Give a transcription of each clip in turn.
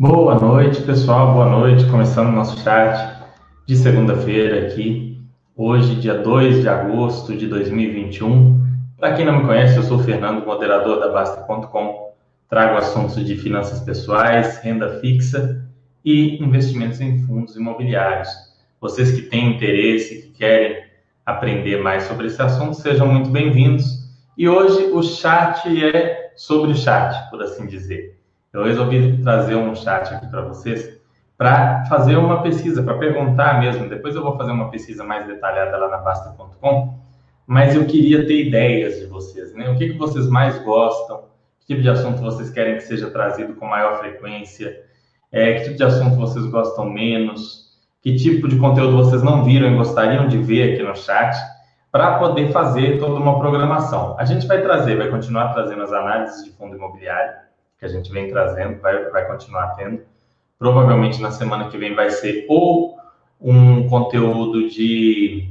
Boa noite, pessoal. Boa noite. Começando o nosso chat de segunda-feira aqui, hoje, dia 2 de agosto de 2021. Para quem não me conhece, eu sou o Fernando, moderador da Basta.com. Trago assuntos de finanças pessoais, renda fixa e investimentos em fundos imobiliários. Vocês que têm interesse, que querem aprender mais sobre esse assunto, sejam muito bem-vindos. E hoje o chat é sobre o chat, por assim dizer. Eu resolvi trazer um chat aqui para vocês para fazer uma pesquisa, para perguntar mesmo. Depois eu vou fazer uma pesquisa mais detalhada lá na Basta.com, mas eu queria ter ideias de vocês, né? O que, que vocês mais gostam? Que tipo de assunto vocês querem que seja trazido com maior frequência? É, que tipo de assunto vocês gostam menos? Que tipo de conteúdo vocês não viram e gostariam de ver aqui no chat? Para poder fazer toda uma programação. A gente vai trazer, vai continuar trazendo as análises de fundo imobiliário que a gente vem trazendo, vai, vai continuar tendo. Provavelmente na semana que vem vai ser ou um conteúdo de,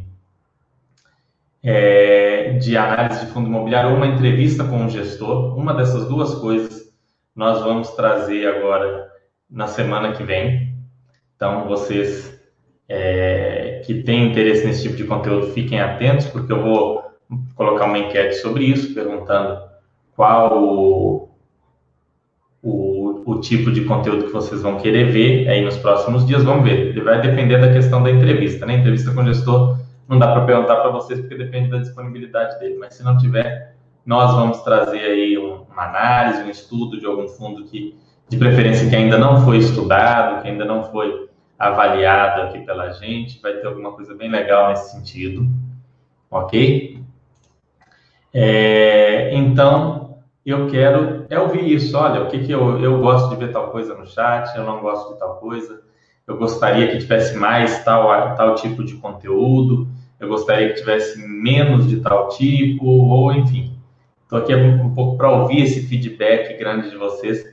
é, de análise de fundo imobiliário ou uma entrevista com um gestor. Uma dessas duas coisas nós vamos trazer agora na semana que vem. Então, vocês é, que têm interesse nesse tipo de conteúdo, fiquem atentos, porque eu vou colocar uma enquete sobre isso, perguntando qual o, tipo de conteúdo que vocês vão querer ver aí nos próximos dias. Vamos ver. Ele vai depender da questão da entrevista, né? Entrevista com o gestor não dá para perguntar para vocês porque depende da disponibilidade dele. Mas se não tiver, nós vamos trazer aí uma análise, um estudo de algum fundo que, de preferência, que ainda não foi estudado, que ainda não foi avaliado aqui pela gente. Vai ter alguma coisa bem legal nesse sentido, ok? É, então, eu quero é ouvir isso. Olha, o que, que eu, eu gosto de ver tal coisa no chat, eu não gosto de tal coisa, eu gostaria que tivesse mais tal, tal tipo de conteúdo, eu gostaria que tivesse menos de tal tipo, ou enfim. Estou aqui um pouco para ouvir esse feedback grande de vocês,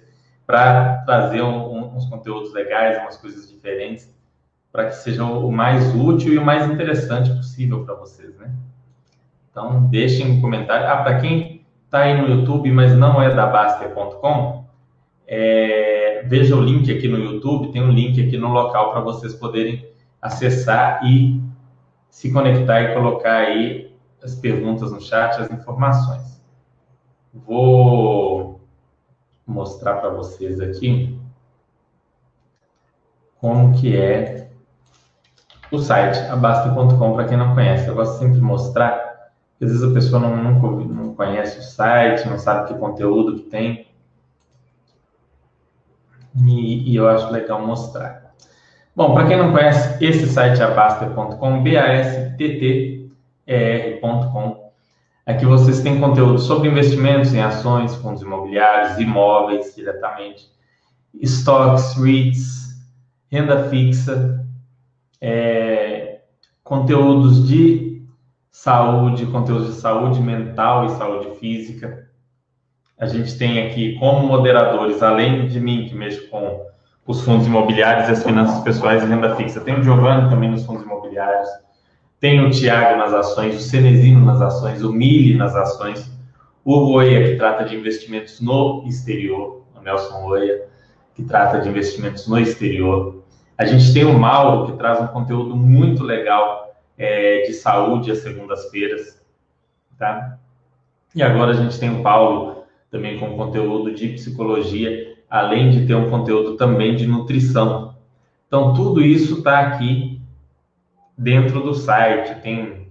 para trazer um, um, uns conteúdos legais, umas coisas diferentes, para que sejam o mais útil e o mais interessante possível para vocês, né? Então, deixem um comentário. Ah, para quem está aí no YouTube, mas não é da Baster.com, é, veja o link aqui no YouTube, tem um link aqui no local para vocês poderem acessar e se conectar e colocar aí as perguntas no chat, as informações. Vou mostrar para vocês aqui como que é o site abasta.com para quem não conhece. Eu gosto sempre de mostrar às vezes a pessoa não, nunca, não conhece o site, não sabe que conteúdo que tem. E, e eu acho legal mostrar. Bom, para quem não conhece, esse site é abaster.com, B-A-S-T-T-E-R.com. Aqui vocês têm conteúdo sobre investimentos em ações, fundos imobiliários, imóveis diretamente, estoques, REITs, renda fixa, é, conteúdos de saúde, conteúdos de saúde mental e saúde física. A gente tem aqui como moderadores, além de mim, que mexo com os fundos imobiliários e as finanças pessoais e renda fixa, tem o Giovanni também nos fundos imobiliários, tem o Tiago nas ações, o Cenezino nas ações, o Mili nas ações, o Oia, que trata de investimentos no exterior, o Nelson Oia, que trata de investimentos no exterior. A gente tem o Mauro, que traz um conteúdo muito legal é, de saúde às segundas-feiras, tá? E agora a gente tem o Paulo também com conteúdo de psicologia, além de ter um conteúdo também de nutrição. Então, tudo isso está aqui dentro do site. Tem,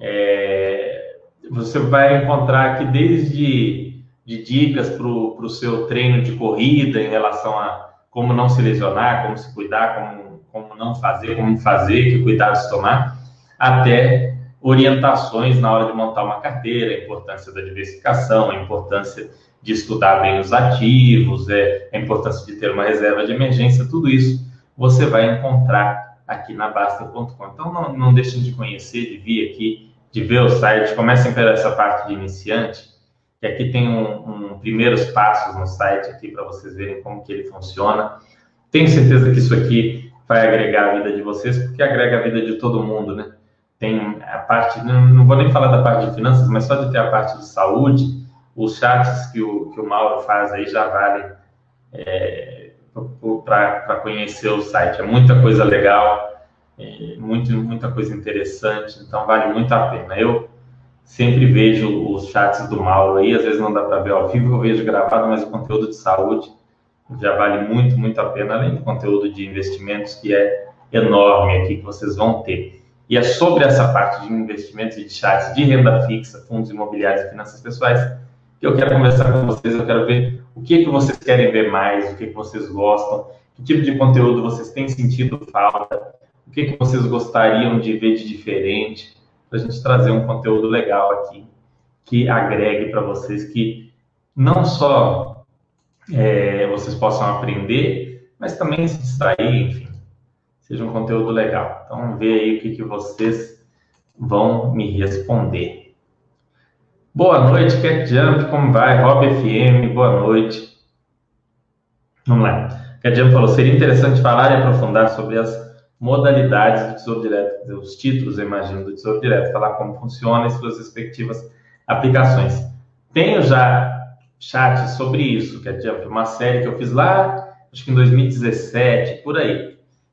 é, você vai encontrar aqui desde de dicas para o seu treino de corrida em relação a como não se lesionar, como se cuidar, como, como não fazer, como fazer, que cuidados tomar até orientações na hora de montar uma carteira, a importância da diversificação, a importância de estudar bem os ativos, é, a importância de ter uma reserva de emergência, tudo isso você vai encontrar aqui na Basta.com. Então não, não deixem de conhecer, de vir aqui, de ver o site, comecem por essa parte de iniciante, que aqui tem um, um primeiros passos no site aqui para vocês verem como que ele funciona. Tenho certeza que isso aqui vai agregar a vida de vocês, porque agrega a vida de todo mundo, né? Tem a parte, não, vou nem falar da parte de finanças, mas só de ter a parte de saúde, os chats que o, que o Mauro faz aí já valem é, para conhecer o site. É muita coisa legal, é muito, muita coisa interessante, então vale muito a pena. Eu sempre vejo os chats do Mauro aí, às vezes não dá para ver ao vivo, eu vejo gravado, mas o conteúdo de saúde já vale muito, muito a pena, além do conteúdo de investimentos que é enorme aqui que vocês vão ter. E é sobre essa parte de investimentos e de chats de renda fixa, fundos imobiliários e finanças pessoais que eu quero conversar com vocês, eu quero ver o que, que vocês querem ver mais, o que, que vocês gostam, que tipo de conteúdo vocês têm sentido falta, o que, que vocês gostariam de ver de diferente, para a gente trazer um conteúdo legal aqui, que agregue para vocês, que não só é, vocês possam aprender, mas também se distrair, enfim, seja um conteúdo legal. Então, ver aí o que, que vocês vão me responder. Boa noite, Cat Jump, como vai? Rob FM, boa noite. Vamos lá. Cat Jump falou, seria interessante falar e aprofundar sobre as modalidades do Tesouro Direto, os títulos, imagino, do Tesouro Direto, falar como funciona e suas respectivas aplicações. Tenho já chat sobre isso, que uma série que eu fiz lá, acho que em 2017, por aí.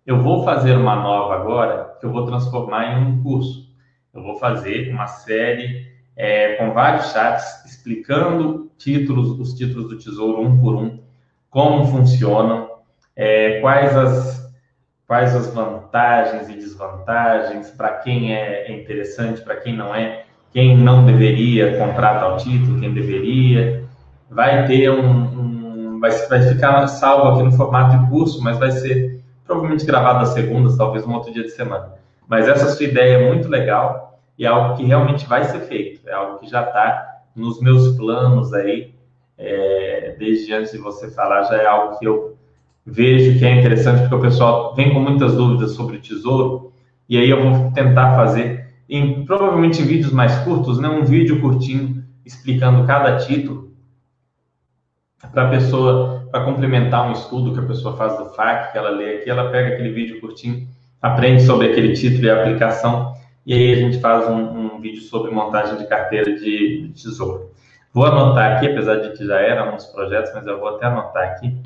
Eu vou fazer uma nova agora, que eu vou transformar em um curso. Eu vou fazer uma série é, com vários chats explicando títulos, os títulos do Tesouro um por um, como funcionam, é, quais as quais as vantagens e desvantagens, para quem é, interessante, para quem não é, quem não deveria comprar tal título, quem deveria. Vai ter um, um vai, vai ficar salvo aqui no formato de curso, mas vai ser provavelmente gravado às segundas, talvez um outro dia de semana. Mas essa sua ideia é muito legal e é algo que realmente vai ser feito, é algo que já está nos meus planos aí, é, desde antes de você falar, já é algo que eu vejo que é interessante porque o pessoal vem com muitas dúvidas sobre o tesouro e aí eu vou tentar fazer em, provavelmente em vídeos mais curtos, né, um vídeo curtinho explicando cada título para a pessoa, para complementar um estudo que a pessoa faz do FAC, que ela lê aqui, ela pega aquele vídeo curtinho, aprende sobre aquele título e a aplicação e aí a gente faz um, um vídeo sobre montagem de carteira de, de tesouro. Vou anotar aqui, apesar de que já eram uns projetos, mas eu vou até anotar aqui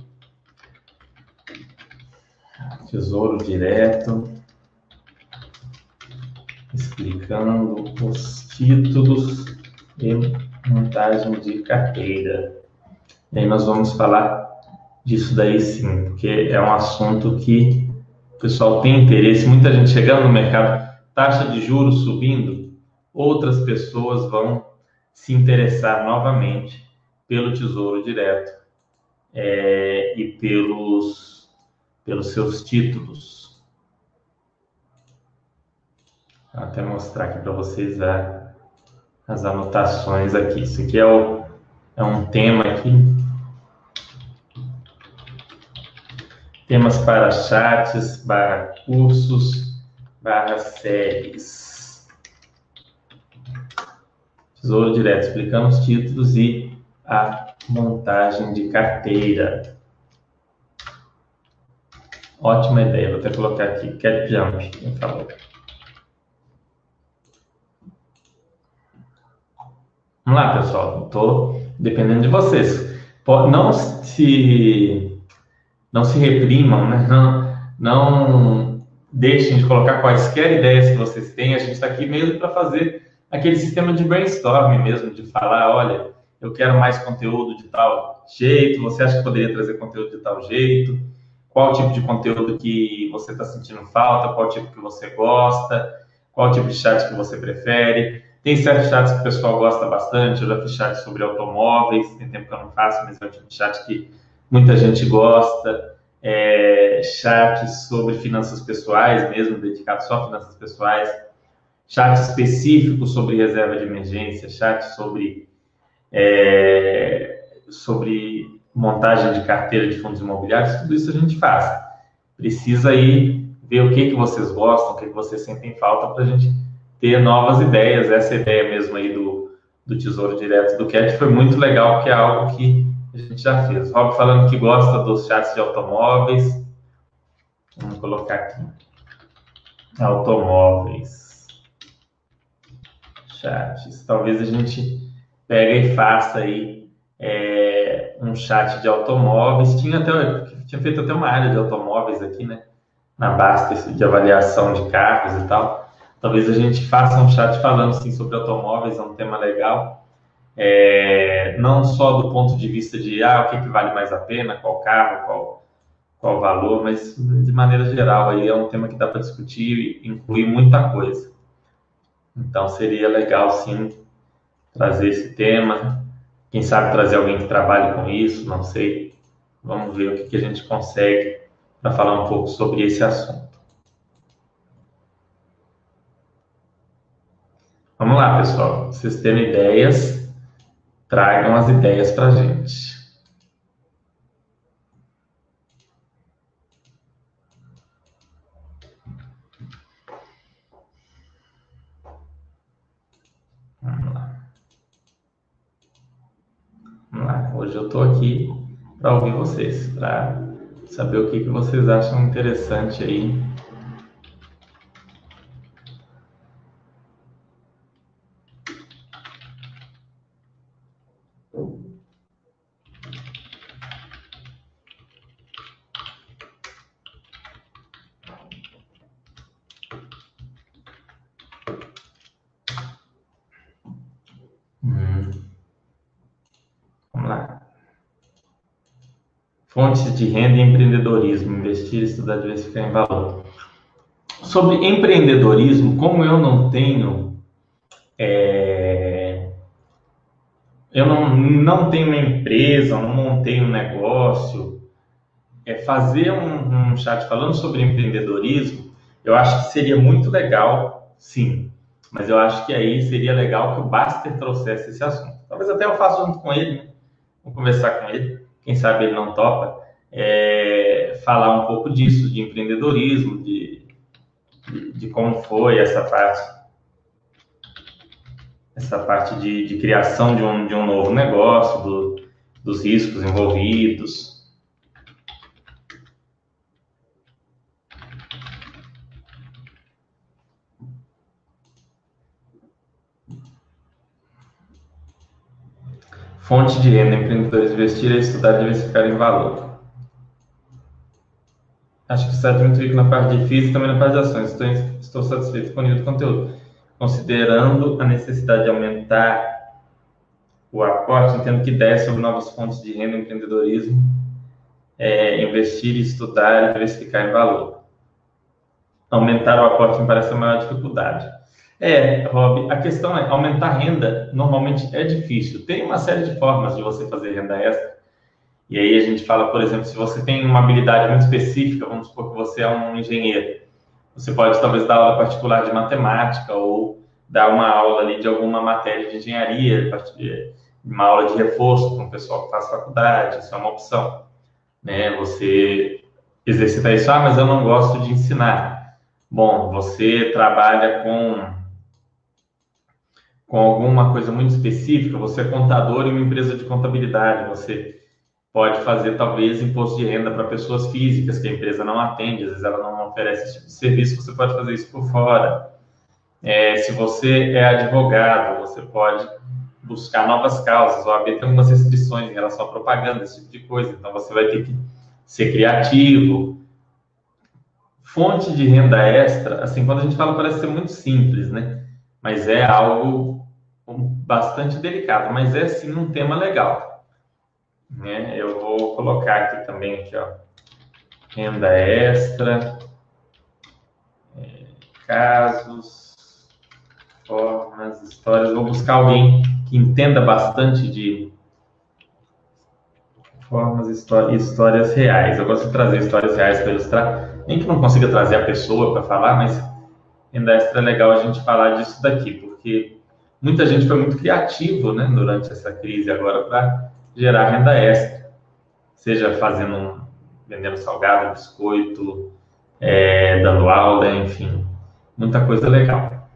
Tesouro Direto, explicando os títulos e montagem de carteira. E aí nós vamos falar disso daí sim, porque é um assunto que o pessoal tem interesse, muita gente chegando no mercado, taxa de juros subindo, outras pessoas vão se interessar novamente pelo Tesouro Direto é, e pelos pelos seus títulos. Vou até mostrar aqui para vocês a, as anotações aqui. Isso aqui é, o, é um tema aqui. Temas para chats, barra cursos, barra séries. Tesouro Direto, explicando os títulos e a montagem de carteira. Ótima ideia, vou até colocar aqui, cat jump. Vamos lá, pessoal, estou dependendo de vocês. Não se, não se reprimam, né? não, não deixem de colocar quaisquer ideias que vocês têm. A gente está aqui mesmo para fazer aquele sistema de brainstorming mesmo, de falar, olha, eu quero mais conteúdo de tal jeito, você acha que poderia trazer conteúdo de tal jeito? qual tipo de conteúdo que você está sentindo falta, qual tipo que você gosta, qual tipo de chat que você prefere. Tem certos chats que o pessoal gosta bastante, eu já fiz chat sobre automóveis, tem tempo que eu não faço, mas é um tipo de chat que muita gente gosta. É, chats sobre finanças pessoais mesmo, dedicado só a finanças pessoais. Chat específico sobre reserva de emergência, chat sobre, é, sobre montagem de carteira de fundos imobiliários, tudo isso a gente faz. Precisa aí ver o que, que vocês gostam, o que, que vocês sentem falta para a gente ter novas ideias. Essa ideia mesmo aí do, do Tesouro Direto do CAT foi muito legal, porque é algo que a gente já fez. Rob falando que gosta dos chats de automóveis. Vamos colocar aqui. Automóveis. Chats. Talvez a gente pegue e faça aí é, um chat de automóveis. Tinha até tinha feito até uma área de automóveis aqui, né? Na Basta, de avaliação de carros e tal. Talvez a gente faça um chat falando assim, sobre automóveis, é um tema legal. É, não só do ponto de vista de ah, o que, que vale mais a pena, qual carro, qual, qual valor, mas de maneira geral aí é um tema que dá para discutir e incluir muita coisa. Então seria legal sim trazer esse tema. Quem sabe trazer alguém que trabalhe com isso, não sei. Vamos ver o que, que a gente consegue para falar um pouco sobre esse assunto. Vamos lá, pessoal. Vocês terem ideias, tragam as ideias para a gente. Vamos lá. Vamos lá. Hoje eu estou aqui para ouvir vocês, para saber o que, que vocês acham interessante aí Fontes de renda e empreendedorismo, investir, estudar, diversificar em valor. Sobre empreendedorismo, como eu não tenho, é, eu não, não tenho uma empresa, não montei um negócio, é fazer um, um chat falando sobre empreendedorismo, eu acho que seria muito legal, sim. Mas eu acho que aí seria legal que o Baster trouxesse esse assunto. Talvez até eu faça junto com ele, né? Vou conversar com ele quem sabe ele não topa, é, falar um pouco disso, de empreendedorismo, de, de, de, como foi essa parte, essa parte de, de criação de um, de um novo negócio, do, dos riscos envolvidos. Fonte de renda, empreendedores investir e estudar e diversificar em valor. Acho que está muito rico na parte de FIIs e também na parte de ações. Estou, estou satisfeito com o nível de conteúdo. Considerando a necessidade de aumentar o aporte, entendo que ideias sobre novas fontes de renda e empreendedorismo, é, investir, estudar e diversificar em valor. Aumentar o aporte me parece a maior dificuldade. É, Rob, a questão é, aumentar a renda normalmente é difícil. Tem uma série de formas de você fazer renda extra. E aí a gente fala, por exemplo, se você tem uma habilidade muito específica, vamos supor que você é um engenheiro, você pode talvez dar aula particular de matemática ou dar uma aula ali de alguma matéria de engenharia, uma aula de reforço para um pessoal que faz faculdade, isso é uma opção. Né? Você exercitar isso, ah, mas eu não gosto de ensinar. Bom, você trabalha com com alguma coisa muito específica, você é contador em uma empresa de contabilidade, você pode fazer talvez imposto de renda para pessoas físicas que a empresa não atende, às vezes ela não oferece esse tipo de serviço, você pode fazer isso por fora. É, se você é advogado, você pode buscar novas causas. O AB tem algumas restrições em relação à propaganda, esse tipo de coisa, então você vai ter que ser criativo. Fonte de renda extra, assim, quando a gente fala parece ser muito simples, né? Mas é algo bastante delicado, mas é sim um tema legal. Né? Eu vou colocar aqui também aqui, ó, renda extra, é, casos, formas, histórias. Vou buscar alguém que entenda bastante de formas, histórias, histórias reais. Eu gosto de trazer histórias reais para ilustrar, nem que não consiga trazer a pessoa para falar, mas renda extra é legal a gente falar disso daqui, porque muita gente foi muito criativo né, durante essa crise agora para gerar renda extra, seja fazendo um, vendendo salgado, biscoito, é, dando aula, enfim, muita coisa legal.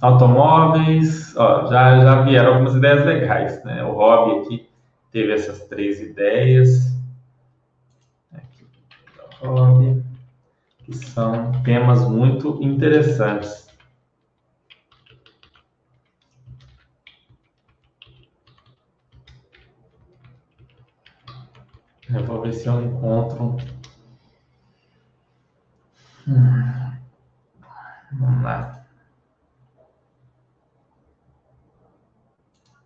Automóveis, ó, já, já vieram algumas ideias legais, né? O Rob aqui teve essas três ideias. Aqui, Rob, que são temas muito interessantes. Eu vou ver se eu encontro. Hum. Vamos lá.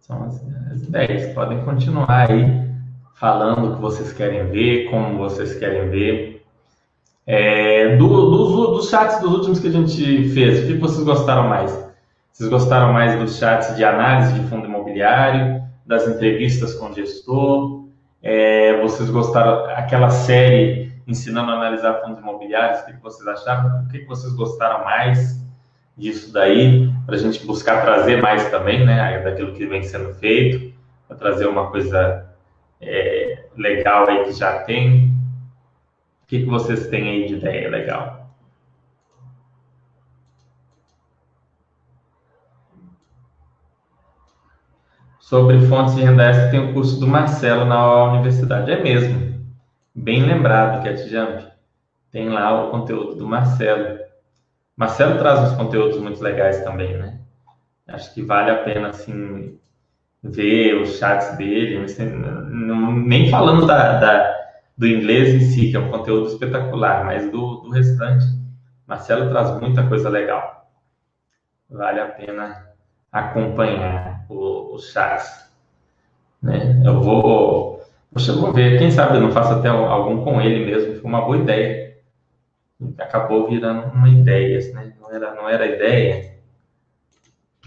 São as, as ideias. Podem continuar aí falando o que vocês querem ver, como vocês querem ver. É, do, dos, dos chats dos últimos que a gente fez, o que vocês gostaram mais? Vocês gostaram mais dos chats de análise de fundo imobiliário, das entrevistas com o gestor? É, vocês gostaram aquela série ensinando a analisar fundos imobiliários? O que vocês acharam? O que vocês gostaram mais disso daí? Para a gente buscar trazer mais também, né? Daquilo que vem sendo feito, para trazer uma coisa é, legal aí que já tem. O que, que vocês têm aí de ideia legal? Sobre fontes de renda extra, tem o curso do Marcelo na universidade. É mesmo. Bem lembrado, Cat Jump. Tem lá o conteúdo do Marcelo. Marcelo traz uns conteúdos muito legais também, né? Acho que vale a pena, assim, ver os chats dele, nem falando da, da do inglês em si, que é um conteúdo espetacular, mas do, do restante, Marcelo traz muita coisa legal. Vale a pena acompanhar os chats. Né? Eu vou, eu vou ver, quem sabe eu não faço até algum com ele mesmo, foi uma boa ideia. Acabou virando uma ideia, né? Não era, não era ideia.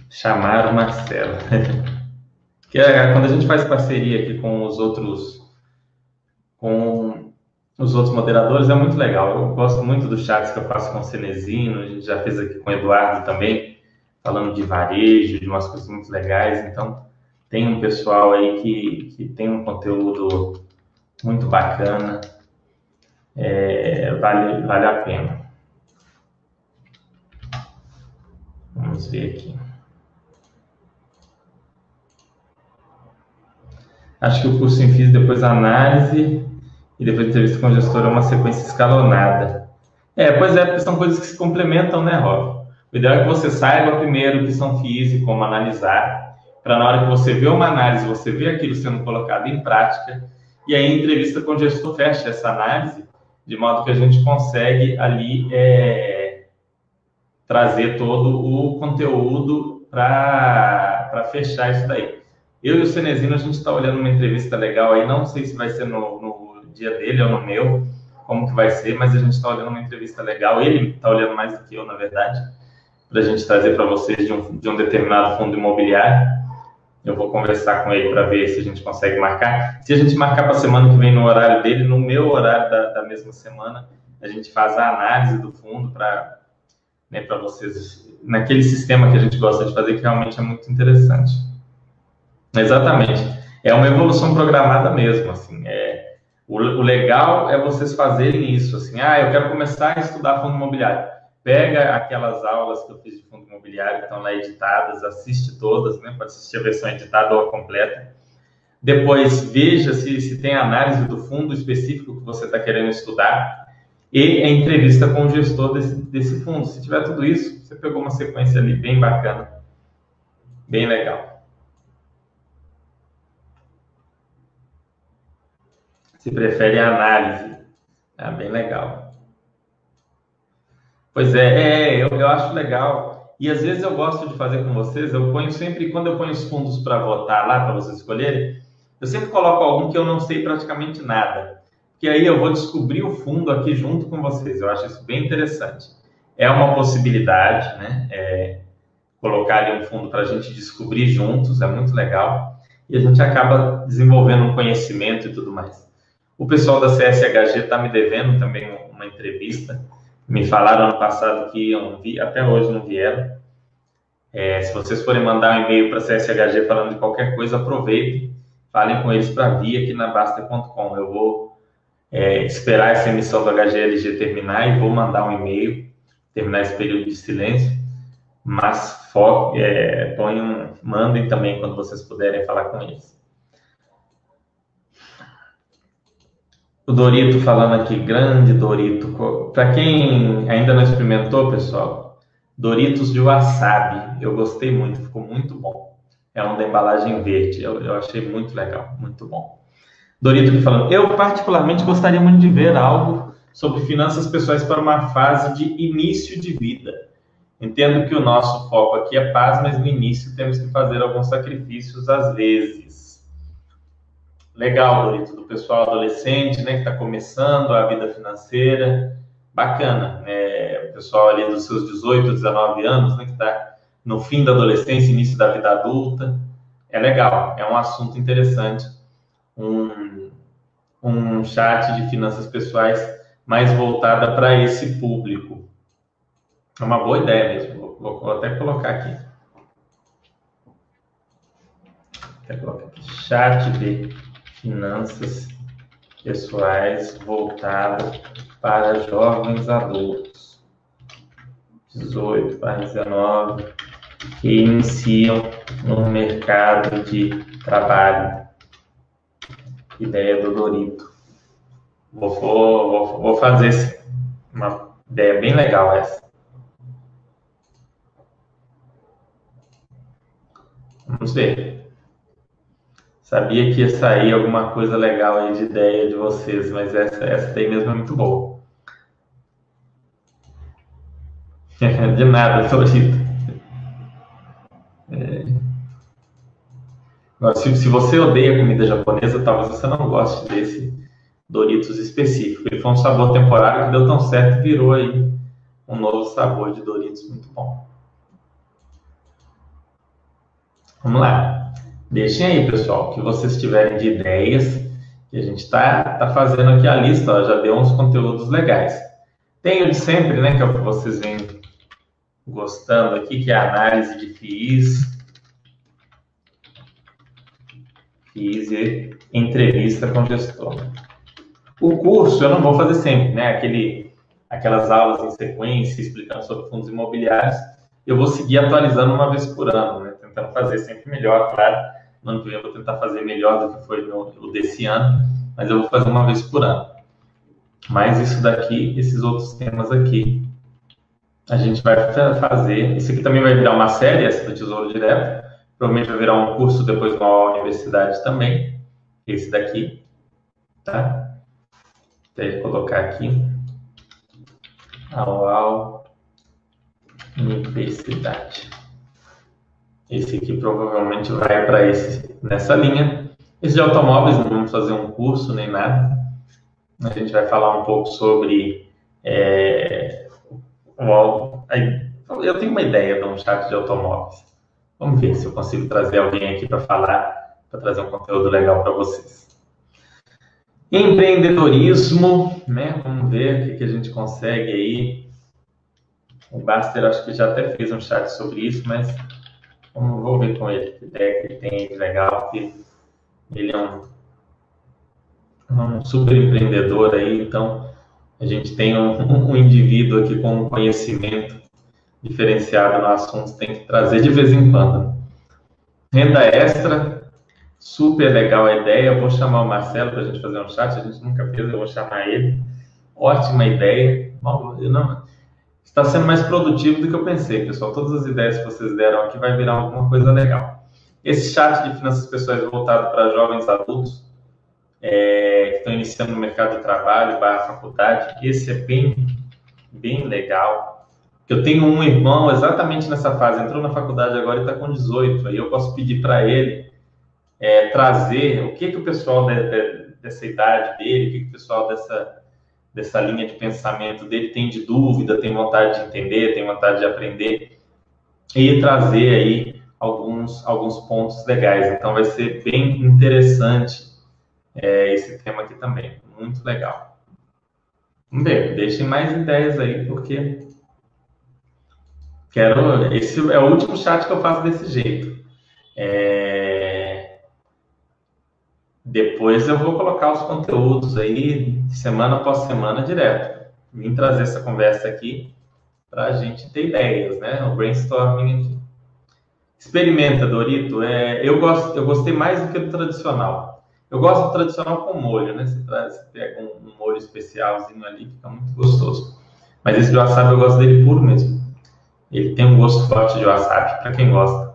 Chamar o Marcelo. que é quando a gente faz parceria aqui com os outros com os outros moderadores é muito legal. Eu gosto muito dos chats que eu faço com o Cenezino, a gente já fez aqui com o Eduardo também, falando de varejo, de umas coisas muito legais. Então, tem um pessoal aí que, que tem um conteúdo muito bacana, é, vale, vale a pena. Vamos ver aqui. Acho que o curso em FIS, depois análise e depois entrevista com o gestor é uma sequência escalonada. É, pois é, porque são coisas que se complementam, né, Rob? O ideal é que você saiba primeiro o que são FIS e como analisar, para na hora que você vê uma análise, você vê aquilo sendo colocado em prática, e aí a entrevista com o gestor fecha essa análise, de modo que a gente consegue ali é, trazer todo o conteúdo para fechar isso daí. Eu e o Cenezino, a gente está olhando uma entrevista legal aí, não sei se vai ser no, no dia dele ou no meu, como que vai ser, mas a gente está olhando uma entrevista legal. Ele está olhando mais do que eu, na verdade, para a gente trazer para vocês de um, de um determinado fundo imobiliário. Eu vou conversar com ele para ver se a gente consegue marcar. Se a gente marcar para a semana que vem no horário dele, no meu horário da, da mesma semana, a gente faz a análise do fundo para né, vocês, naquele sistema que a gente gosta de fazer, que realmente é muito interessante. Exatamente. É uma evolução programada mesmo, assim. É, o, o, legal é vocês fazerem isso, assim. Ah, eu quero começar a estudar fundo imobiliário. Pega aquelas aulas que eu fiz de fundo imobiliário que estão lá editadas, assiste todas, né? Pode assistir a versão editada ou a completa. Depois veja se, se tem análise do fundo específico que você está querendo estudar e a entrevista com o gestor desse, desse fundo. Se tiver tudo isso, você pegou uma sequência ali bem bacana, bem legal. se prefere a análise. É bem legal. Pois é, é eu, eu acho legal. E às vezes eu gosto de fazer com vocês, eu ponho sempre, quando eu ponho os fundos para votar lá, para vocês escolherem, eu sempre coloco algum que eu não sei praticamente nada. Que aí eu vou descobrir o fundo aqui junto com vocês. Eu acho isso bem interessante. É uma possibilidade, né? É, colocar ali um fundo para a gente descobrir juntos, é muito legal. E a gente acaba desenvolvendo um conhecimento e tudo mais. O pessoal da CSHG está me devendo também uma entrevista. Me falaram ano passado que iam vir, até hoje não vieram. É, se vocês forem mandar um e-mail para a CSHG falando de qualquer coisa, aproveitem, falem com eles para vir aqui na Basta.com. Eu vou é, esperar essa emissão do HGLG terminar e vou mandar um e-mail, terminar esse período de silêncio. Mas é, ponham, mandem também quando vocês puderem falar com eles. O Dorito falando aqui, grande Dorito. Para quem ainda não experimentou, pessoal, Doritos de wasabi. Eu gostei muito, ficou muito bom. É um da embalagem verde. Eu, eu achei muito legal, muito bom. Dorito aqui falando, eu particularmente gostaria muito de ver algo sobre finanças pessoais para uma fase de início de vida. Entendo que o nosso foco aqui é paz, mas no início temos que fazer alguns sacrifícios às vezes. Legal, Dorito, do pessoal adolescente, né, que está começando a vida financeira. Bacana, né? O pessoal ali dos seus 18, 19 anos, né, que está no fim da adolescência, início da vida adulta. É legal, é um assunto interessante. Um, um chat de finanças pessoais mais voltada para esse público. É uma boa ideia mesmo. Vou, vou até colocar aqui. Até colocar aqui. Chat de finanças pessoais voltado para jovens adultos. 18 para 19 que iniciam no mercado de trabalho. Ideia do Dorito. Vou, vou, vou fazer uma ideia bem legal essa. Vamos ver. Sabia que ia sair alguma coisa legal aí de ideia de vocês, mas essa, essa daí mesmo é muito boa. de nada, Torito. É... Agora, se, se você odeia comida japonesa, talvez você não goste desse Doritos específico. Ele foi um sabor temporário que deu tão certo e virou aí um novo sabor de Doritos muito bom. Vamos lá. Deixem aí, pessoal, que vocês tiverem de ideias, que a gente está tá fazendo aqui a lista, ó, já deu uns conteúdos legais. Tem o de sempre, né, que é o que vocês vêm gostando aqui, que é a análise de FIIs. FIIs e entrevista com gestor. O curso eu não vou fazer sempre, né, aquele, aquelas aulas em sequência explicando sobre fundos imobiliários. Eu vou seguir atualizando uma vez por ano, né? tentando fazer sempre melhor, claro. No ano que vem eu vou tentar fazer melhor do que foi no, no desse ano, mas eu vou fazer uma vez por ano. Mas isso daqui, esses outros temas aqui, a gente vai fazer. Isso aqui também vai virar uma série, essa do Tesouro Direto. Provavelmente vai virar um curso depois numa universidade também. Esse daqui, tá? Vou colocar aqui. Ao, universidade. Esse aqui provavelmente vai para esse nessa linha. Esse de automóveis não vamos fazer um curso nem nada. A gente vai falar um pouco sobre é, o, eu tenho uma ideia de um chat de automóveis. Vamos ver se eu consigo trazer alguém aqui para falar, para trazer um conteúdo legal para vocês. Empreendedorismo, né? Vamos ver o que, que a gente consegue aí. O Baster acho que já até fez um chat sobre isso, mas vou ver com ele que ideia que ele tem legal, que ele é um, um super empreendedor aí, então a gente tem um, um indivíduo aqui com um conhecimento diferenciado no assunto, tem que trazer de vez em quando. Renda extra, super legal a ideia. Vou chamar o Marcelo para a gente fazer um chat, a gente nunca fez, eu vou chamar ele. Ótima ideia. Bom, eu não, está sendo mais produtivo do que eu pensei, pessoal. Todas as ideias que vocês deram aqui vai virar alguma coisa legal. Esse chat de finanças pessoais voltado para jovens adultos é, que estão iniciando no mercado de trabalho, barra faculdade, esse é bem, bem legal. Eu tenho um irmão exatamente nessa fase, entrou na faculdade agora e está com 18. Aí eu posso pedir para ele é, trazer o que, que o pessoal de, de, dessa idade dele, o que, que o pessoal dessa dessa linha de pensamento dele tem de dúvida, tem vontade de entender, tem vontade de aprender e trazer aí alguns, alguns pontos legais. Então vai ser bem interessante é, esse tema aqui também, muito legal. Vamos ver, deixem mais ideias aí, porque quero. Esse é o último chat que eu faço desse jeito. É, depois eu vou colocar os conteúdos aí semana após semana direto. Vim trazer essa conversa aqui para a gente ter ideias, né? O brainstorming aqui. Experimenta, Dorito. É, eu, gosto, eu gostei mais do que do tradicional. Eu gosto do tradicional com molho, né? Você, traz, você pega um, um, molho especialzinho ali, fica muito gostoso. Mas esse de wasabi eu gosto dele puro mesmo. Ele tem um gosto forte de wasabi, para quem gosta.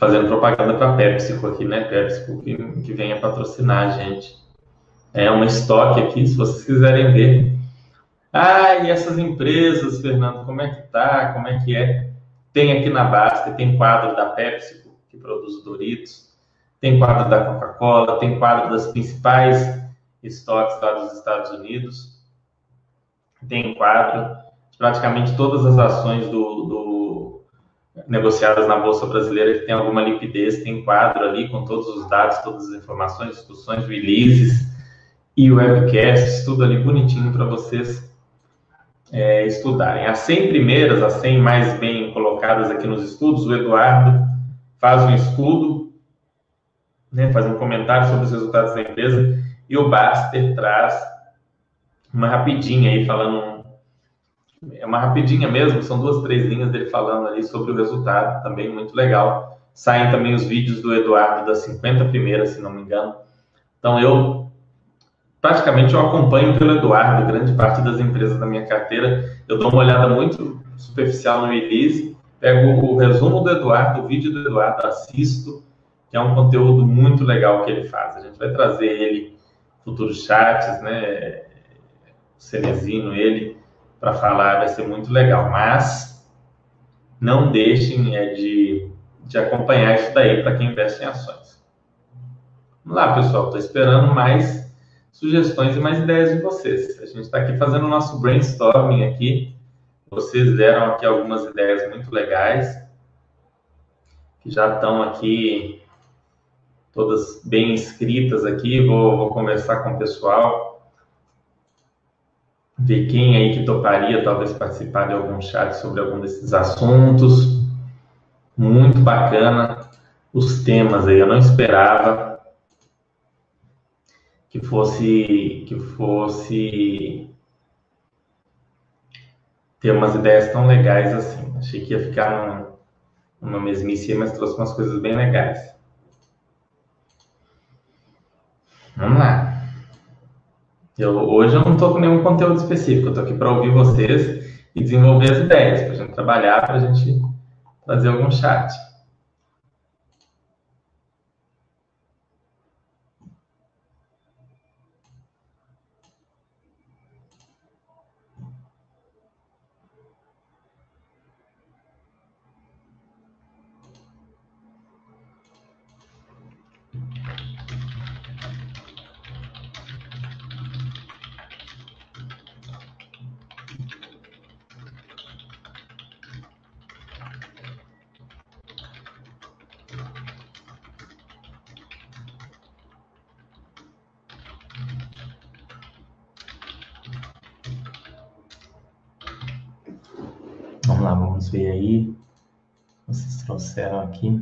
Fazendo propaganda para PepsiCo aqui, né? PepsiCo que, que venha patrocinar a gente. É uma estoque aqui, se vocês quiserem ver. Ah, e essas empresas, Fernando, como é que tá? Como é que é? Tem aqui na Basta, tem quadro da PepsiCo, que produz Doritos, tem quadro da Coca-Cola, tem quadro das principais estoques lá dos Estados Unidos, tem quadro de praticamente todas as ações do, do negociadas na Bolsa Brasileira que tem alguma liquidez, tem quadro ali com todos os dados, todas as informações, discussões, releases e webcasts, tudo ali bonitinho para vocês é, estudarem. As 100 primeiras, as 100 mais bem colocadas aqui nos estudos, o Eduardo faz um estudo, né, faz um comentário sobre os resultados da empresa, e o Baster traz uma rapidinha aí, falando. É uma rapidinha mesmo, são duas, três linhas dele falando ali sobre o resultado, também muito legal. Saem também os vídeos do Eduardo das 50 primeiras, se não me engano. Então eu praticamente eu acompanho pelo Eduardo, grande parte das empresas da minha carteira. Eu dou uma olhada muito superficial no release, pego o resumo do Eduardo, o vídeo do Eduardo, assisto, que é um conteúdo muito legal que ele faz. A gente vai trazer ele futuros chats, né? O Cenezino, ele, para falar, vai ser muito legal. Mas não deixem é, de, de acompanhar isso daí para quem investe em ações. Vamos lá, pessoal, estou esperando mais sugestões e mais ideias de vocês. A gente está aqui fazendo o nosso brainstorming aqui. Vocês deram aqui algumas ideias muito legais, que já estão aqui todas bem escritas aqui. Vou, vou conversar com o pessoal, ver quem aí que toparia talvez participar de algum chat sobre algum desses assuntos. Muito bacana os temas aí, eu não esperava que fosse que fosse ter umas ideias tão legais assim. Achei que ia ficar numa mesmice, mas trouxe umas coisas bem legais. Vamos lá. Eu, hoje eu não estou com nenhum conteúdo específico, eu estou aqui para ouvir vocês e desenvolver as ideias, para a gente trabalhar, para a gente fazer algum chat. Ver aí. Vocês trouxeram aqui.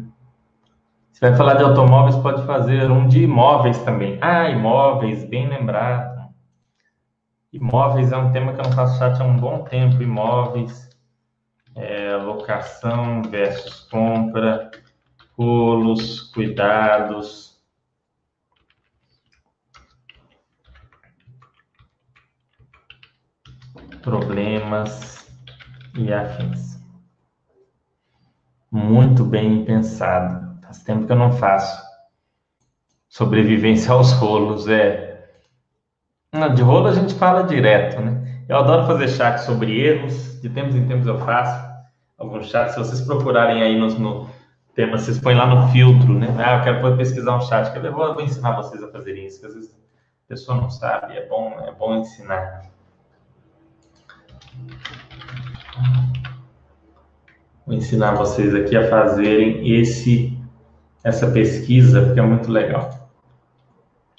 Se vai falar de automóveis, pode fazer um de imóveis também. Ah, imóveis, bem lembrado. Imóveis é um tema que eu não faço chat há um bom tempo. Imóveis, é, locação versus compra, rolos, cuidados. Problemas e afins muito bem pensado. Faz tempo que eu não faço. Sobrevivência aos rolos, é. de rolo a gente fala direto, né? Eu adoro fazer chat sobre erros, de tempos em tempos eu faço alguns chats. Se vocês procurarem aí no, no tema, vocês põem lá no filtro, né? Ah, eu quero pesquisar um chat, eu vou, eu vou ensinar vocês a fazerem isso, que às vezes a pessoa não sabe, é bom, é bom ensinar. Vou ensinar vocês aqui a fazerem esse, essa pesquisa, porque é muito legal.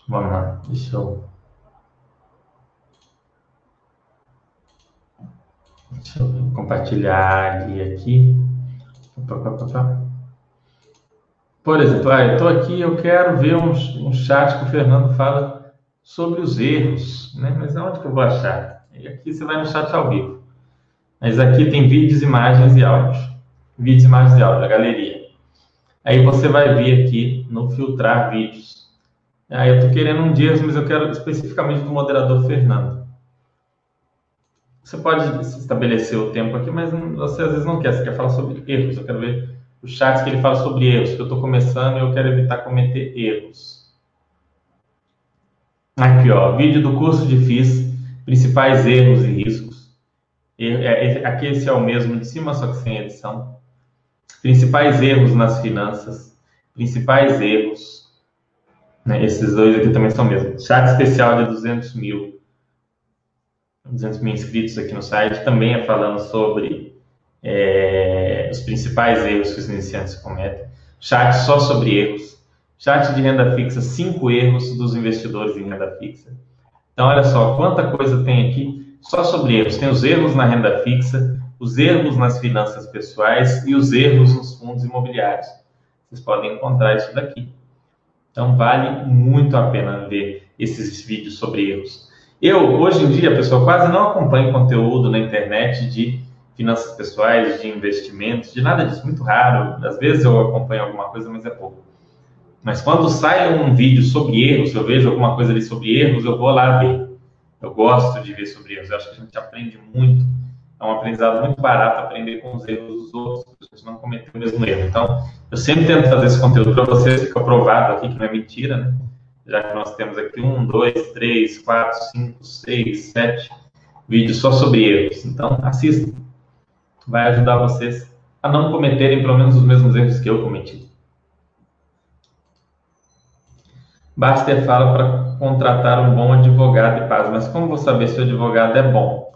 Vamos lá, deixa eu. Deixa eu compartilhar aqui. Por exemplo, ah, eu estou aqui, eu quero ver um, um chat que o Fernando fala sobre os erros, né? Mas onde que eu vou achar? E aqui você vai no chat ao vivo. Mas aqui tem vídeos, imagens e áudios vídeos, imagens e áudio, a galeria. Aí você vai vir aqui no filtrar vídeos. Aí eu estou querendo um dia, mas eu quero especificamente do moderador Fernando. Você pode estabelecer o tempo aqui, mas você às vezes não quer. Você quer falar sobre erros. Eu quero ver os chats que ele fala sobre erros, que eu estou começando e eu quero evitar cometer erros. Aqui, ó, vídeo do curso de FIS, principais erros e riscos. É, aqui esse é o mesmo de cima, só que sem edição. Principais erros nas finanças, principais erros. Né? Esses dois aqui também são mesmos. Chat especial de 200 mil. 200 mil inscritos aqui no site, também é falando sobre é, os principais erros que os iniciantes cometem. Chat só sobre erros. Chat de renda fixa, cinco erros dos investidores em renda fixa. Então, olha só, quanta coisa tem aqui só sobre erros. Tem os erros na renda fixa, os erros nas finanças pessoais e os erros nos fundos imobiliários. Vocês podem encontrar isso daqui. Então, vale muito a pena ver esses vídeos sobre erros. Eu, hoje em dia, pessoal, quase não acompanho conteúdo na internet de finanças pessoais, de investimentos, de nada disso, muito raro. Às vezes eu acompanho alguma coisa, mas é pouco. Mas quando sai um vídeo sobre erros, eu vejo alguma coisa ali sobre erros, eu vou lá ver. Eu gosto de ver sobre erros. Eu acho que a gente aprende muito. É um aprendizado muito barato aprender com os erros dos outros, a gente não cometer o mesmo erro. Então, eu sempre tento fazer esse conteúdo para vocês, fica provado aqui que não é mentira, né? já que nós temos aqui um, dois, três, quatro, cinco, seis, sete vídeos só sobre erros. Então, assistam. Vai ajudar vocês a não cometerem pelo menos os mesmos erros que eu cometi. Baster fala para contratar um bom advogado e paz, mas como vou saber se o advogado é bom?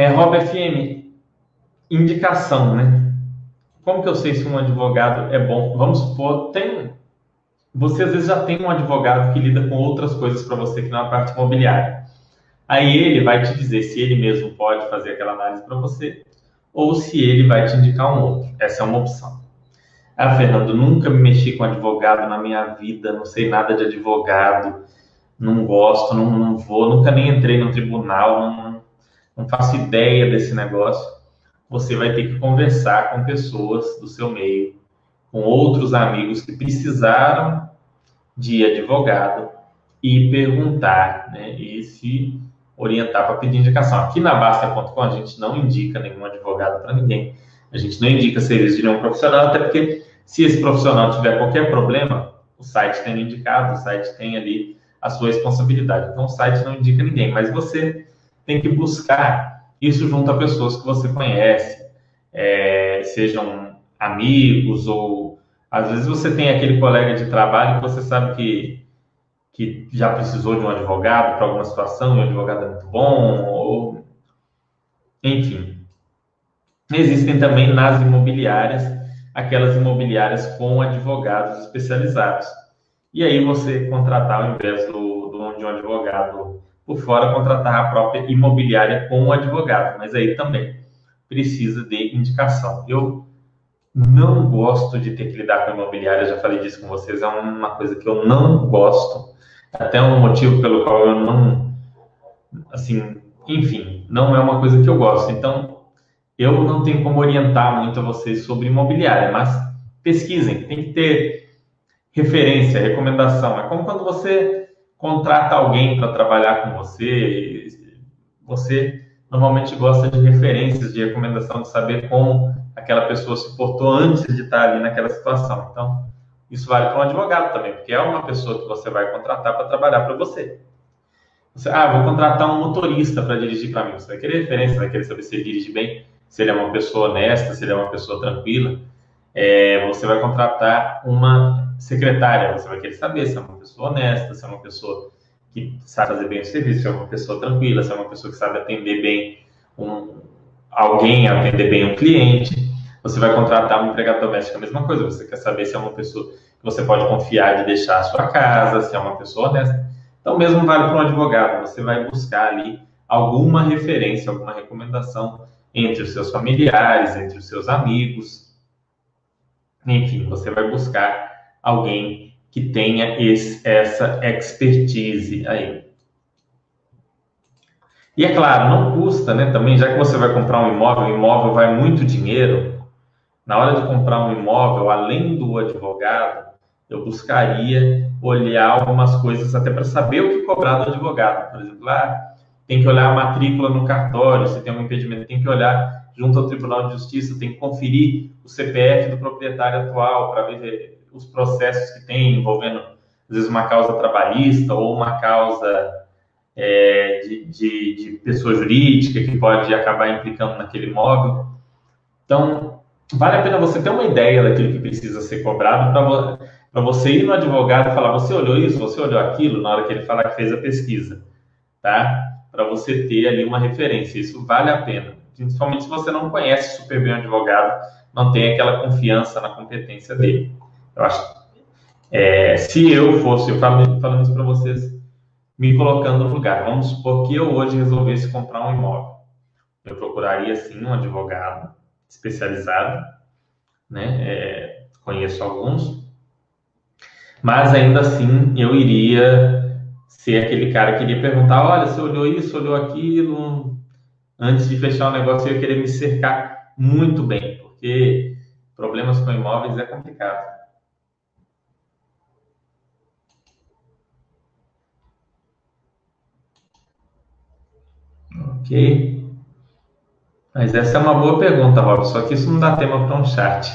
É, Rob FM, indicação, né? Como que eu sei se um advogado é bom? Vamos supor, tem você às vezes já tem um advogado que lida com outras coisas para você que não é a parte imobiliária. Aí ele vai te dizer se ele mesmo pode fazer aquela análise para você ou se ele vai te indicar um outro. Essa é uma opção. Ah, Fernando, nunca me mexi com advogado na minha vida, não sei nada de advogado, não gosto, não, não vou, nunca nem entrei no tribunal, não, não faço ideia desse negócio. Você vai ter que conversar com pessoas do seu meio com outros amigos que precisaram de advogado e perguntar, né, e se orientar para pedir indicação. Aqui na Basta.com a gente não indica nenhum advogado para ninguém. A gente não indica serviço de nenhum profissional, até porque se esse profissional tiver qualquer problema, o site tem indicado, o site tem ali a sua responsabilidade. Então o site não indica ninguém, mas você tem que buscar isso junto a pessoas que você conhece, é, sejam amigos ou às vezes você tem aquele colega de trabalho que você sabe que, que já precisou de um advogado para alguma situação e advogado é muito bom, ou enfim. Existem também nas imobiliárias aquelas imobiliárias com advogados especializados. E aí você contratar, ao invés do, do, de um advogado por fora, contratar a própria imobiliária com um advogado. Mas aí também precisa de indicação. Eu não gosto de ter que lidar com imobiliária, já falei disso com vocês, é uma coisa que eu não gosto. Até um motivo pelo qual eu não, assim, enfim, não é uma coisa que eu gosto. Então, eu não tenho como orientar muito a vocês sobre imobiliária, mas pesquisem, tem que ter referência, recomendação. É como quando você contrata alguém para trabalhar com você, você normalmente gosta de referências, de recomendação, de saber como aquela pessoa se portou antes de estar ali naquela situação. Então, isso vale para um advogado também, porque é uma pessoa que você vai contratar para trabalhar para você. você. Ah, vou contratar um motorista para dirigir para mim. Você vai querer referência, vai querer saber se ele dirige bem, se ele é uma pessoa honesta, se ele é uma pessoa tranquila. É, você vai contratar uma secretária, você vai querer saber se é uma pessoa honesta, se é uma pessoa que sabe fazer bem o serviço, se é uma pessoa tranquila, se é uma pessoa que sabe atender bem um, alguém, atender bem um cliente. Você vai contratar um empregado doméstico, a mesma coisa. Você quer saber se é uma pessoa que você pode confiar de deixar a sua casa, se é uma pessoa honesta. Então, mesmo vale para um advogado. Você vai buscar ali alguma referência, alguma recomendação entre os seus familiares, entre os seus amigos. Enfim, você vai buscar alguém que tenha esse, essa expertise aí. E é claro, não custa, né? Também, já que você vai comprar um imóvel, o imóvel vai muito dinheiro, na hora de comprar um imóvel, além do advogado, eu buscaria olhar algumas coisas até para saber o que cobrar do advogado. Por exemplo, lá ah, tem que olhar a matrícula no cartório, se tem um impedimento, tem que olhar junto ao Tribunal de Justiça, tem que conferir o CPF do proprietário atual para ver os processos que tem envolvendo, às vezes, uma causa trabalhista ou uma causa é, de, de, de, pessoa jurídica que pode acabar implicando naquele imóvel. Então, vale a pena você ter uma ideia daquilo que precisa ser cobrado para você ir no advogado e falar: você olhou isso, você olhou aquilo, na hora que ele falar que fez a pesquisa, tá? Para você ter ali uma referência. Isso vale a pena, principalmente se você não conhece super bem o advogado, não tem aquela confiança na competência dele. Eu acho. É, se eu fosse, eu falo, falando isso para vocês, me colocando no lugar. Vamos supor que eu hoje resolvesse comprar um imóvel. Eu procuraria, sim, um advogado especializado, né? É, conheço alguns, mas ainda assim eu iria ser aquele cara que iria perguntar: olha, você olhou isso, olhou aquilo. Antes de fechar o negócio, eu ia querer me cercar muito bem, porque problemas com imóveis é complicado. Ok. Mas essa é uma boa pergunta, Rob. Só que isso não dá tema para um chat.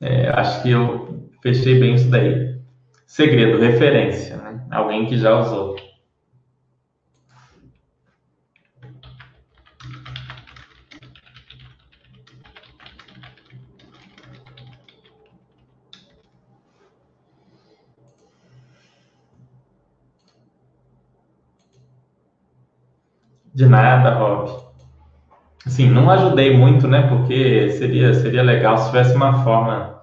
É, acho que eu fechei bem isso daí. Segredo, referência, né? Alguém que já usou. De nada, Rob. Assim, não ajudei muito, né? Porque seria, seria legal se tivesse uma forma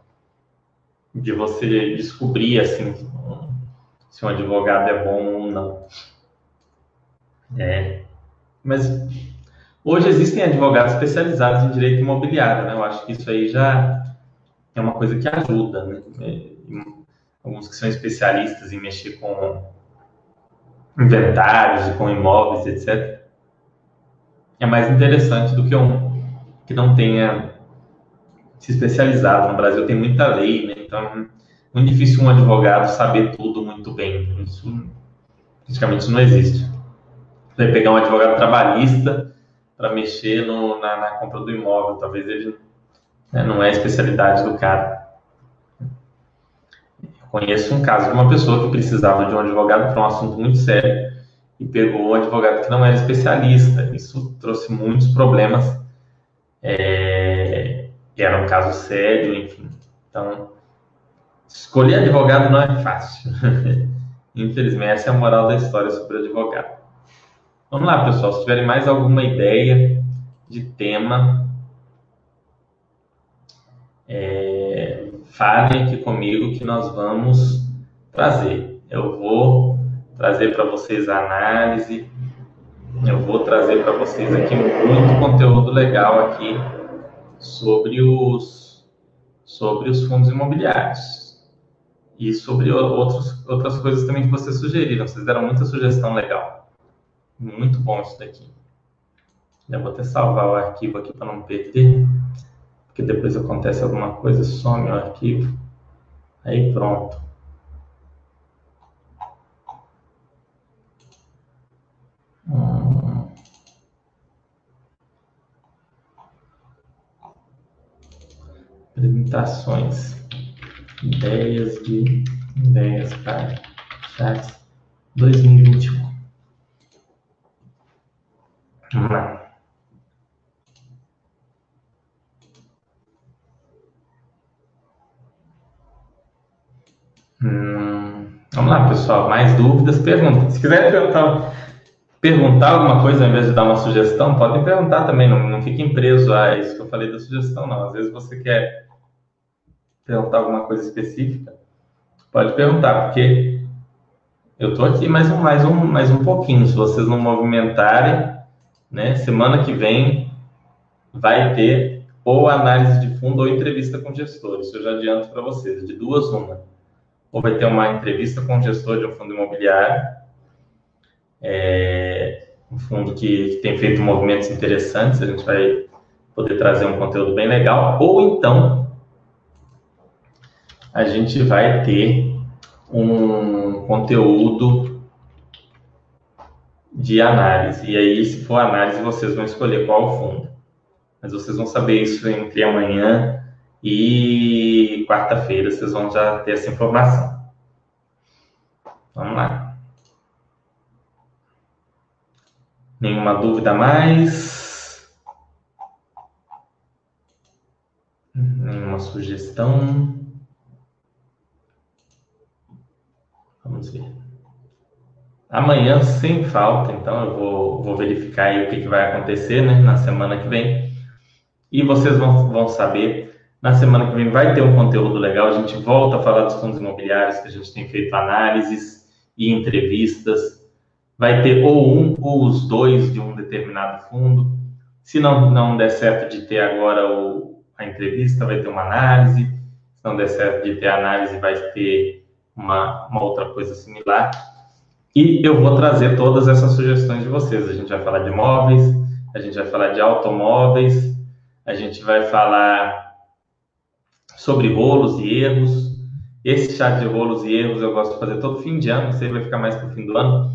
de você descobrir, assim, se um advogado é bom ou não. É. Mas hoje existem advogados especializados em direito imobiliário, né? Eu acho que isso aí já é uma coisa que ajuda, né? É, alguns que são especialistas em mexer com inventários com imóveis, etc é mais interessante do que um que não tenha se especializado. No Brasil tem muita lei, né? então é muito difícil um advogado saber tudo muito bem. Isso, praticamente não existe. Você pegar um advogado trabalhista para mexer no, na, na, compra do imóvel, talvez ele né, não é a especialidade do cara. Conheço um caso de uma pessoa que precisava de um advogado para um assunto muito sério e pegou um advogado que não era especialista. Isso trouxe muitos problemas. É, era um caso sério, enfim. Então, escolher advogado não é fácil. Infelizmente, essa é a moral da história sobre advogado. Vamos lá, pessoal. Se tiverem mais alguma ideia de tema, é, falem aqui comigo que nós vamos trazer. Eu vou trazer para vocês a análise. Eu vou trazer para vocês aqui muito conteúdo legal aqui sobre os sobre os fundos imobiliários e sobre outros, outras coisas também que vocês sugeriram. Vocês deram muita sugestão legal. Muito bom isso daqui. Já vou até salvar o arquivo aqui para não perder, porque depois acontece alguma coisa, some o arquivo. Aí pronto. Apresentações. Ideias de ideias para chats 2021. Vamos lá. Hum, vamos lá, pessoal. Mais dúvidas, perguntas. Se quiser perguntar perguntar alguma coisa ao invés de dar uma sugestão, podem perguntar também, não, não fiquem presos a isso que eu falei da sugestão, não. Às vezes você quer perguntar alguma coisa específica, pode perguntar, porque eu estou aqui mais um, mais, um, mais um pouquinho. Se vocês não movimentarem, né, semana que vem vai ter ou análise de fundo ou entrevista com gestores. Isso eu já adianto para vocês, de duas uma. Ou vai ter uma entrevista com gestor de um fundo imobiliário, é, um fundo que, que, tem feito movimentos interessantes, a gente vai poder trazer um conteúdo bem legal, ou então a gente vai ter um conteúdo de análise. E aí, se for análise, vocês vão escolher qual fundo. mas vocês vão saber isso entre amanhã e quarta-feira, vocês vão já ter essa informação. Vamos lá. Nenhuma dúvida mais? Nenhuma sugestão? Vamos ver. Amanhã, sem falta, então eu vou, vou verificar aí o que, que vai acontecer né, na semana que vem. E vocês vão, vão saber. Na semana que vem vai ter um conteúdo legal. A gente volta a falar dos fundos imobiliários, que a gente tem feito análises e entrevistas. Vai ter ou um ou os dois de um determinado fundo. Se não, não der certo de ter agora o, a entrevista, vai ter uma análise. Se não der certo de ter a análise, vai ter uma, uma outra coisa similar. E eu vou trazer todas essas sugestões de vocês. A gente vai falar de imóveis, a gente vai falar de automóveis, a gente vai falar sobre rolos e erros. Esse chat de rolos e erros eu gosto de fazer todo fim de ano, aí vai ficar mais para o fim do ano,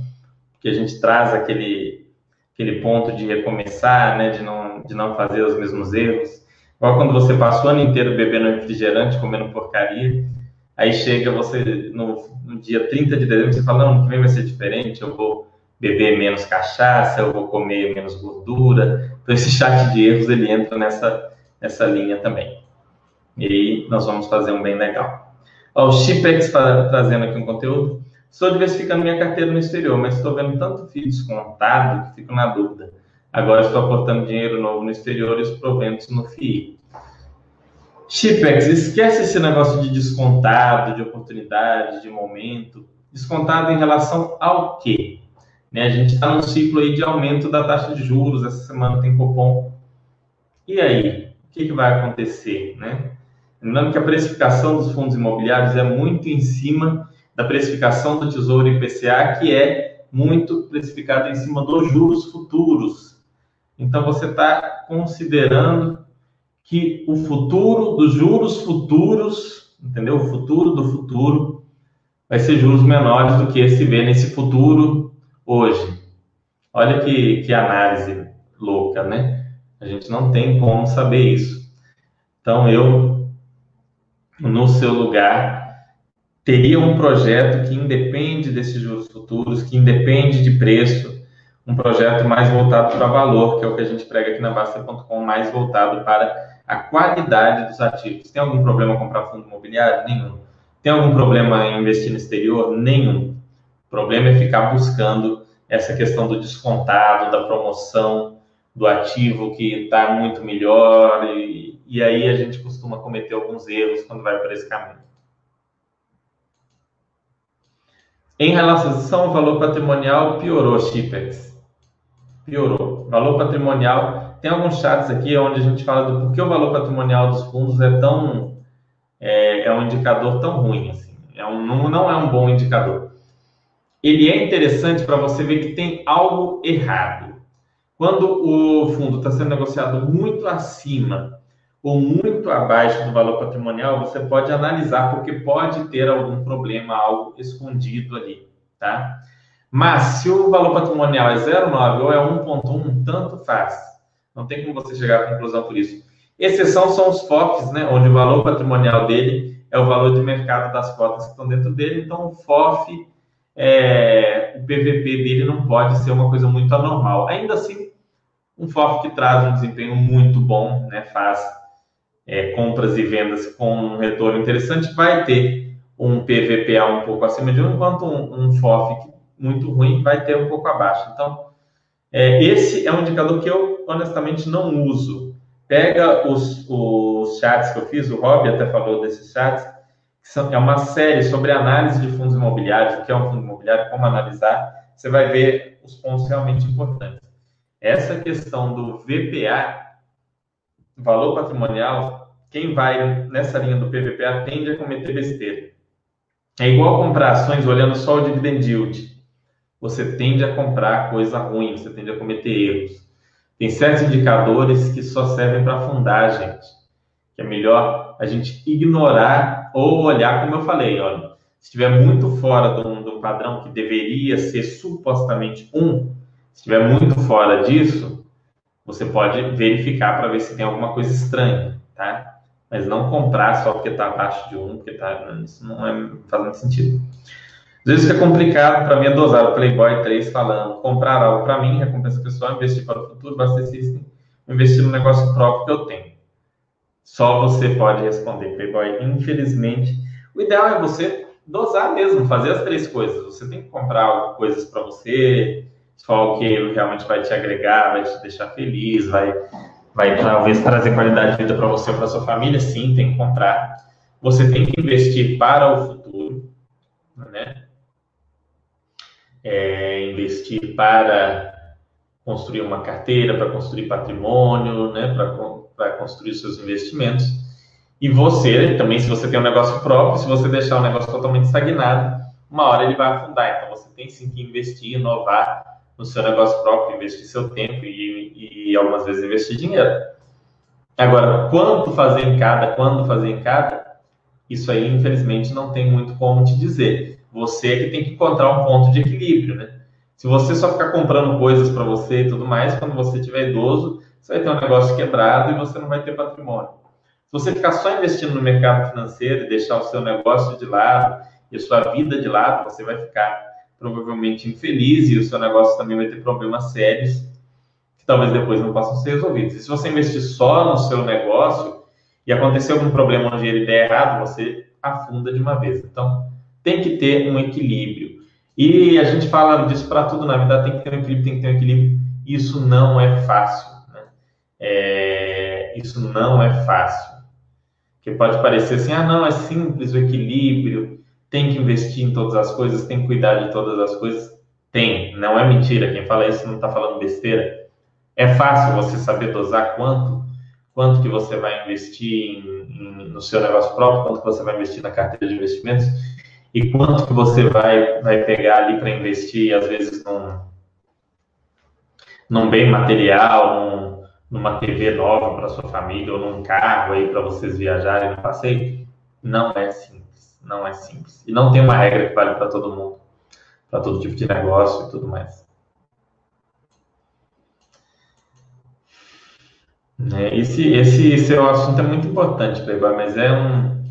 porque a gente traz aquele, aquele ponto de recomeçar, né, de, não, de não fazer os mesmos erros. Igual quando você passa o ano inteiro bebendo refrigerante, comendo porcaria, Aí chega você no, no dia 30 de dezembro, você fala, não, que vem vai ser diferente, eu vou beber menos cachaça, eu vou comer menos gordura. Então esse chat de erros ele entra nessa, nessa linha também. E aí nós vamos fazer um bem legal. Ó, o Chipex trazendo aqui um conteúdo. Estou diversificando minha carteira no exterior, mas estou vendo tanto FII descontado que fico na dúvida. Agora estou aportando dinheiro novo no exterior e os proventos no FII. Chipex, esquece esse negócio de descontado, de oportunidade, de momento. Descontado em relação ao quê? Né, a gente está num ciclo aí de aumento da taxa de juros, essa semana tem cupom. E aí, o que, que vai acontecer? Né? Lembrando que a precificação dos fundos imobiliários é muito em cima da precificação do Tesouro IPCA, que é muito precificada em cima dos juros futuros. Então, você está considerando que o futuro dos juros futuros, entendeu? O futuro do futuro vai ser juros menores do que esse vê nesse futuro hoje. Olha que, que análise louca, né? A gente não tem como saber isso. Então, eu, no seu lugar, teria um projeto que independe desses juros futuros, que independe de preço, um projeto mais voltado para valor, que é o que a gente prega aqui na Basta.com, mais voltado para a qualidade dos ativos. Tem algum problema comprar fundo imobiliário? Nenhum. Tem algum problema em investir no exterior? Nenhum. O problema é ficar buscando essa questão do descontado, da promoção do ativo que está muito melhor, e, e aí a gente costuma cometer alguns erros quando vai por esse caminho. Em relação ao valor patrimonial, piorou, Chipex. Piorou. Valor patrimonial tem alguns chats aqui onde a gente fala do porquê o valor patrimonial dos fundos é tão é, é um indicador tão ruim assim. É um, não, não é um bom indicador. Ele é interessante para você ver que tem algo errado. Quando o fundo está sendo negociado muito acima ou muito abaixo do valor patrimonial, você pode analisar porque pode ter algum problema, algo escondido ali, tá? Mas se o valor patrimonial é 0,9 ou é 1,1, tanto faz. Não tem como você chegar à conclusão por isso. Exceção são os FOFs, né, onde o valor patrimonial dele é o valor de mercado das cotas que estão dentro dele. Então, o FOF, é, o PVP dele não pode ser uma coisa muito anormal. Ainda assim, um FOF que traz um desempenho muito bom, né, faz é, compras e vendas com um retorno interessante, vai ter um PVPA um pouco acima de um, enquanto um, um FOF muito ruim vai ter um pouco abaixo. Então, é, esse é um indicador que eu honestamente não uso. Pega os, os chats que eu fiz, o Rob até falou desses chats, que são, é uma série sobre análise de fundos imobiliários, o que é um fundo imobiliário, como analisar. Você vai ver os pontos realmente importantes. Essa questão do VPA, valor patrimonial, quem vai nessa linha do PVPA tende a cometer besteira. É igual comprar ações olhando só o dividend yield você tende a comprar coisa ruim, você tende a cometer erros. Tem certos indicadores que só servem para afundar a gente. Que é melhor a gente ignorar ou olhar, como eu falei, olha, se estiver muito fora do, do padrão que deveria ser supostamente um, se estiver muito fora disso, você pode verificar para ver se tem alguma coisa estranha, tá? Mas não comprar só porque está abaixo de um, porque tá, isso não é, faz muito sentido. Às vezes fica complicado para mim é dosar o Playboy 3 falando comprar algo para mim, recompensa pessoal, investir para o futuro, basta investir no negócio próprio que eu tenho. Só você pode responder, Playboy. Infelizmente, o ideal é você dosar mesmo, fazer as três coisas. Você tem que comprar coisas para você, for algo que realmente vai te agregar, vai te deixar feliz, vai, vai talvez trazer qualidade de vida para você ou para sua família, sim, tem que comprar. Você tem que investir para o futuro, né? É, investir para construir uma carteira, para construir patrimônio, né? Para construir seus investimentos. E você, também, se você tem um negócio próprio, se você deixar o negócio totalmente estagnado, uma hora ele vai afundar. Então, você tem sim que investir, inovar no seu negócio próprio, investir seu tempo e, e algumas vezes investir dinheiro. Agora, quanto fazer em cada, quando fazer em cada, isso aí, infelizmente, não tem muito como te dizer. Você é que tem que encontrar um ponto de equilíbrio, né? Se você só ficar comprando coisas para você e tudo mais, quando você tiver idoso, você vai ter um negócio quebrado e você não vai ter patrimônio. Se você ficar só investindo no mercado financeiro e deixar o seu negócio de lado e a sua vida de lado, você vai ficar provavelmente infeliz e o seu negócio também vai ter problemas sérios que talvez depois não possam ser resolvidos. E se você investir só no seu negócio e acontecer algum problema onde ele der errado, você afunda de uma vez. Então, tem que ter um equilíbrio. E a gente fala disso para tudo na vida, tem que ter um equilíbrio, tem que ter um equilíbrio. Isso não é fácil. Né? É, isso não é fácil. Que pode parecer assim, ah, não, é simples o equilíbrio, tem que investir em todas as coisas, tem que cuidar de todas as coisas. Tem, não é mentira. Quem fala isso não está falando besteira. É fácil você saber dosar quanto, quanto que você vai investir em, em, no seu negócio próprio, quanto que você vai investir na carteira de investimentos e quanto que você vai, vai pegar ali para investir, às vezes, num, num bem material, num, numa TV nova para sua família ou num carro aí para vocês viajarem no passeio, não é simples, não é simples. E não tem uma regra que vale para todo mundo, para todo tipo de negócio e tudo mais. É, esse, esse seu assunto é muito importante, Playboy, mas é um,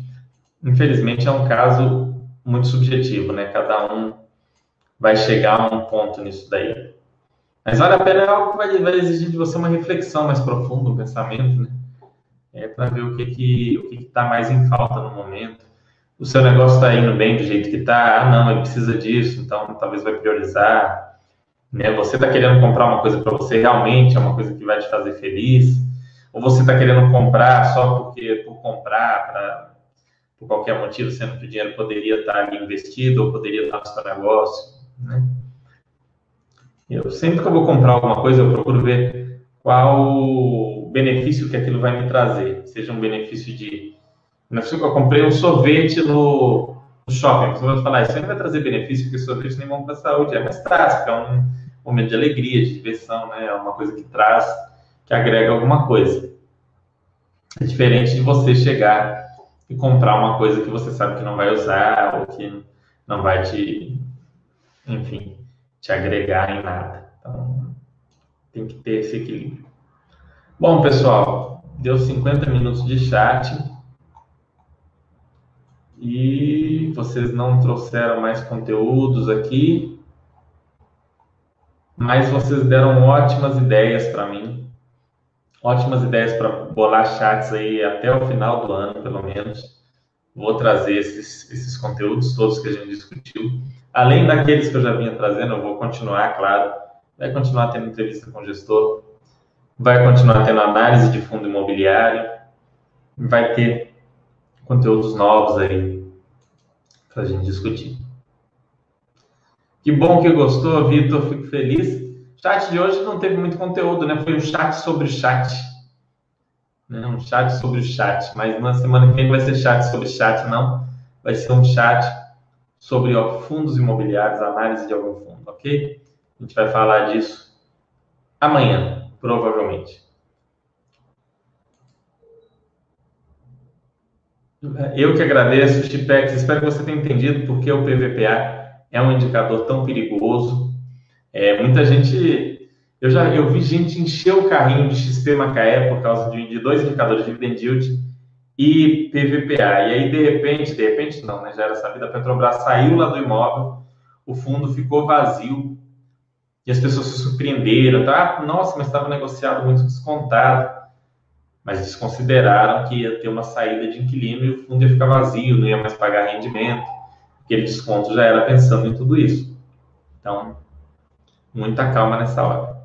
infelizmente, é um caso muito subjetivo, né? Cada um vai chegar a um ponto nisso daí. Mas vale a pena é algo que vai, vai, exigir de você uma reflexão mais profunda, um pensamento, né? É para ver o que que o que está mais em falta no momento. O seu negócio está indo bem do jeito que está, ah, não, ele precisa disso, então talvez vai priorizar. Né? Você está querendo comprar uma coisa para você realmente é uma coisa que vai te fazer feliz, ou você está querendo comprar só porque por comprar, pra, por qualquer motivo, sendo que o dinheiro poderia estar tá ali investido ou poderia estar tá no seu negócio, né? Eu sempre que eu vou comprar alguma coisa, eu procuro ver qual o benefício que aquilo vai me trazer. Seja um benefício de. Época que eu comprei um sorvete no, shopping, você vai falar, isso aí não vai trazer benefício, porque sorvete nem bom para a saúde. É, mas traz, porque é um momento de alegria, de diversão, né? É uma coisa que traz, que agrega alguma coisa. É diferente de você chegar e comprar uma coisa que você sabe que não vai usar, ou que não vai te. Enfim, te agregar em nada. Então, tem que ter esse equilíbrio. Bom, pessoal, deu 50 minutos de chat. E vocês não trouxeram mais conteúdos aqui. Mas vocês deram ótimas ideias para mim. Ótimas ideias para bolar chats aí até o final do ano, pelo menos. Vou trazer esses, esses conteúdos todos que a gente discutiu. Além daqueles que eu já vinha trazendo, eu vou continuar, claro. Vai continuar tendo entrevista com o gestor, vai continuar tendo análise de fundo imobiliário, vai ter conteúdos novos aí para a gente discutir. Que bom que gostou, Vitor, fico feliz. Chat de hoje não teve muito conteúdo, né? Foi um chat sobre chat. Né? Um chat sobre o chat. Mas na semana que vem vai ser chat sobre chat, não. Vai ser um chat sobre ó, fundos imobiliários, análise de algum fundo, ok? A gente vai falar disso amanhã, provavelmente. Eu que agradeço, Chipex. Espero que você tenha entendido porque o PVPA é um indicador tão perigoso. É, muita gente Eu já eu vi gente encher o carrinho de XP Macaé por causa de, de dois indicadores de dividend yield e PVPA. E aí, de repente, de repente não, né? Já era sabido, a Petrobras saiu lá do imóvel, o fundo ficou vazio e as pessoas se surpreenderam. Tá? Nossa, mas estava negociado muito descontado. Mas desconsideraram que ia ter uma saída de inquilino e o fundo ia ficar vazio, não ia mais pagar rendimento. Aquele desconto já era pensando em tudo isso. Então, muita calma nessa hora.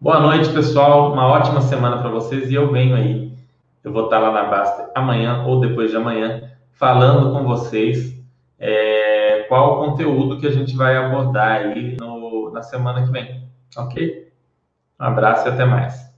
Boa noite, pessoal. Uma ótima semana para vocês e eu venho aí. Eu vou estar lá na Basta amanhã ou depois de amanhã falando com vocês é, qual o conteúdo que a gente vai abordar aí no, na semana que vem. Ok? Um abraço e até mais.